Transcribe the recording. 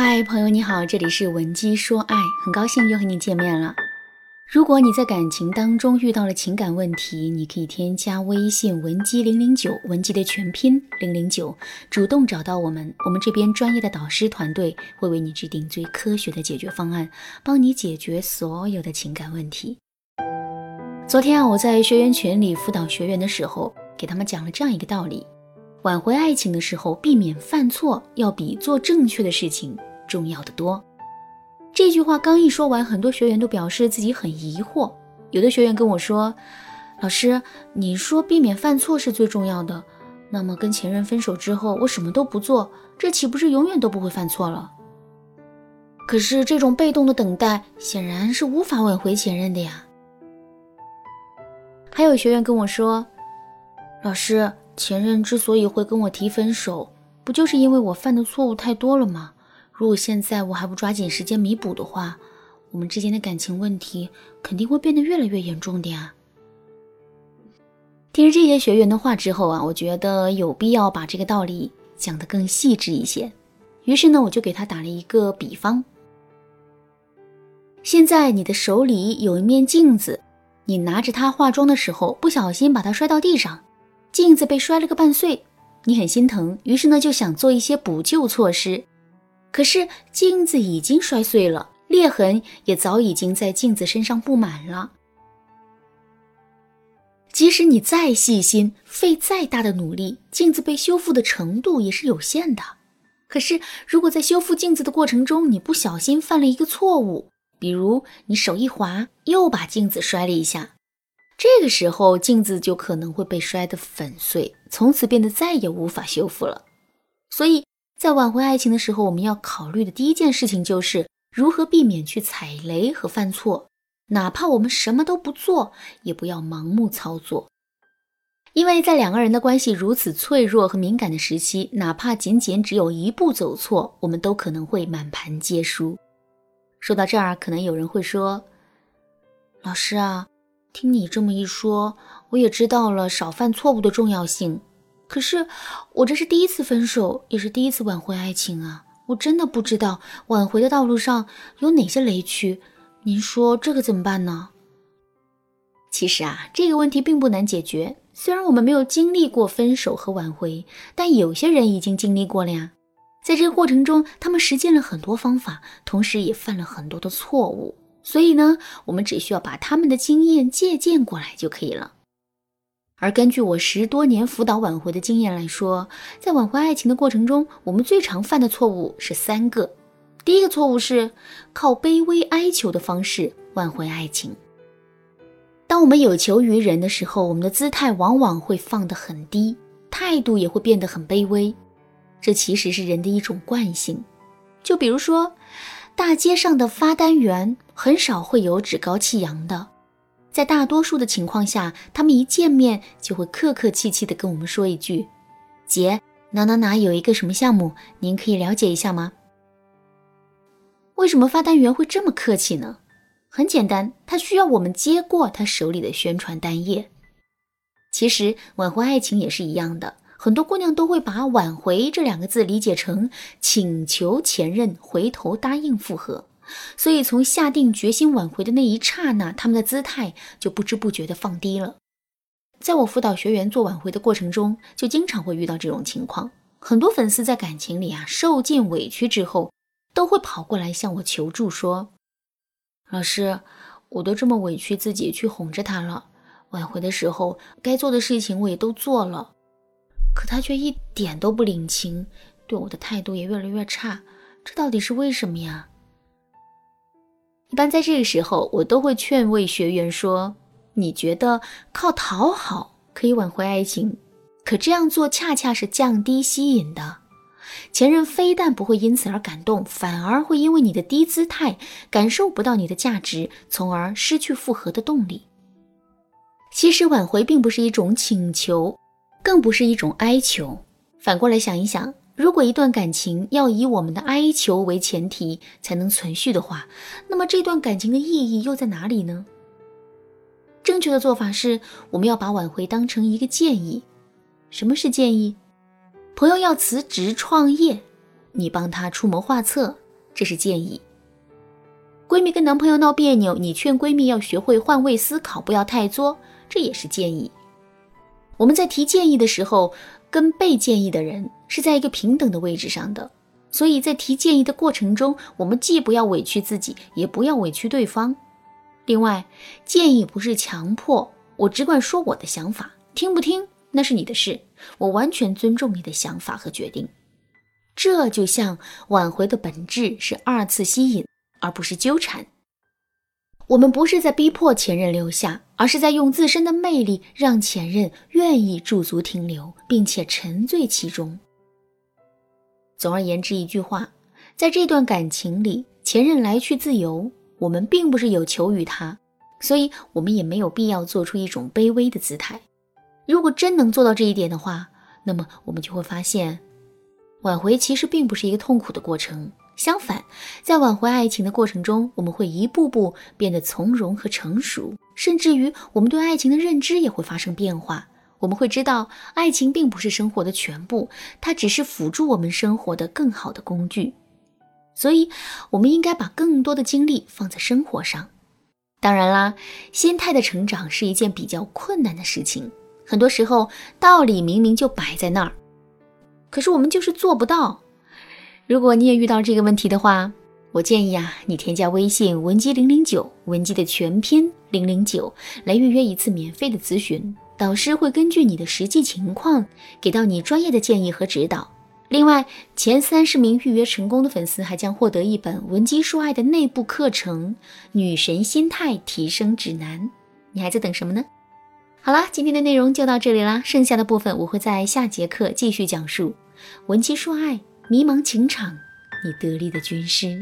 嗨，朋友你好，这里是文姬说爱，很高兴又和你见面了。如果你在感情当中遇到了情感问题，你可以添加微信文姬零零九，文姬的全拼零零九，主动找到我们，我们这边专业的导师团队会为你制定最科学的解决方案，帮你解决所有的情感问题。昨天啊，我在学员群里辅导学员的时候，给他们讲了这样一个道理。挽回爱情的时候，避免犯错要比做正确的事情重要的多。这句话刚一说完，很多学员都表示自己很疑惑。有的学员跟我说：“老师，你说避免犯错是最重要的，那么跟前任分手之后，我什么都不做，这岂不是永远都不会犯错了？”可是这种被动的等待显然是无法挽回前任的呀。还有学员跟我说：“老师。”前任之所以会跟我提分手，不就是因为我犯的错误太多了吗？如果现在我还不抓紧时间弥补的话，我们之间的感情问题肯定会变得越来越严重的呀。听了这些学员的话之后啊，我觉得有必要把这个道理讲得更细致一些。于是呢，我就给他打了一个比方：现在你的手里有一面镜子，你拿着它化妆的时候，不小心把它摔到地上。镜子被摔了个半碎，你很心疼，于是呢就想做一些补救措施。可是镜子已经摔碎了，裂痕也早已经在镜子身上布满了。即使你再细心，费再大的努力，镜子被修复的程度也是有限的。可是如果在修复镜子的过程中，你不小心犯了一个错误，比如你手一滑，又把镜子摔了一下。这个时候，镜子就可能会被摔得粉碎，从此变得再也无法修复了。所以在挽回爱情的时候，我们要考虑的第一件事情就是如何避免去踩雷和犯错。哪怕我们什么都不做，也不要盲目操作，因为在两个人的关系如此脆弱和敏感的时期，哪怕仅仅只有一步走错，我们都可能会满盘皆输。说到这儿，可能有人会说：“老师啊。”听你这么一说，我也知道了少犯错误的重要性。可是我这是第一次分手，也是第一次挽回爱情啊！我真的不知道挽回的道路上有哪些雷区。您说这可怎么办呢？其实啊，这个问题并不难解决。虽然我们没有经历过分手和挽回，但有些人已经经历过了呀。在这个过程中，他们实践了很多方法，同时也犯了很多的错误。所以呢，我们只需要把他们的经验借鉴过来就可以了。而根据我十多年辅导挽回的经验来说，在挽回爱情的过程中，我们最常犯的错误是三个。第一个错误是靠卑微哀求的方式挽回爱情。当我们有求于人的时候，我们的姿态往往会放得很低，态度也会变得很卑微。这其实是人的一种惯性。就比如说。大街上的发单员很少会有趾高气扬的，在大多数的情况下，他们一见面就会客客气气的跟我们说一句：“姐，哪哪哪有一个什么项目，您可以了解一下吗？”为什么发单员会这么客气呢？很简单，他需要我们接过他手里的宣传单页。其实挽回爱情也是一样的。很多姑娘都会把“挽回”这两个字理解成请求前任回头答应复合，所以从下定决心挽回的那一刹那，他们的姿态就不知不觉地放低了。在我辅导学员做挽回的过程中，就经常会遇到这种情况。很多粉丝在感情里啊受尽委屈之后，都会跑过来向我求助，说：“老师，我都这么委屈自己去哄着他了，挽回的时候该做的事情我也都做了。”可他却一点都不领情，对我的态度也越来越差，这到底是为什么呀？一般在这个时候，我都会劝慰学员说：“你觉得靠讨好可以挽回爱情，可这样做恰恰是降低吸引的。前任非但不会因此而感动，反而会因为你的低姿态感受不到你的价值，从而失去复合的动力。其实挽回并不是一种请求。”更不是一种哀求。反过来想一想，如果一段感情要以我们的哀求为前提才能存续的话，那么这段感情的意义又在哪里呢？正确的做法是，我们要把挽回当成一个建议。什么是建议？朋友要辞职创业，你帮他出谋划策，这是建议。闺蜜跟男朋友闹别扭，你劝闺蜜要学会换位思考，不要太作，这也是建议。我们在提建议的时候，跟被建议的人是在一个平等的位置上的，所以在提建议的过程中，我们既不要委屈自己，也不要委屈对方。另外，建议不是强迫，我只管说我的想法，听不听那是你的事，我完全尊重你的想法和决定。这就像挽回的本质是二次吸引，而不是纠缠。我们不是在逼迫前任留下，而是在用自身的魅力让前任愿意驻足停留，并且沉醉其中。总而言之，一句话，在这段感情里，前任来去自由，我们并不是有求于他，所以我们也没有必要做出一种卑微的姿态。如果真能做到这一点的话，那么我们就会发现，挽回其实并不是一个痛苦的过程。相反，在挽回爱情的过程中，我们会一步步变得从容和成熟，甚至于我们对爱情的认知也会发生变化。我们会知道，爱情并不是生活的全部，它只是辅助我们生活的更好的工具。所以，我们应该把更多的精力放在生活上。当然啦，心态的成长是一件比较困难的事情。很多时候，道理明明就摆在那儿，可是我们就是做不到。如果你也遇到这个问题的话，我建议啊，你添加微信文姬零零九，文姬的全拼零零九，来预约一次免费的咨询，导师会根据你的实际情况，给到你专业的建议和指导。另外，前三十名预约成功的粉丝还将获得一本文姬说爱的内部课程《女神心态提升指南》，你还在等什么呢？好啦，今天的内容就到这里啦，剩下的部分我会在下节课继续讲述。文姬说爱。迷茫情场，你得力的军师。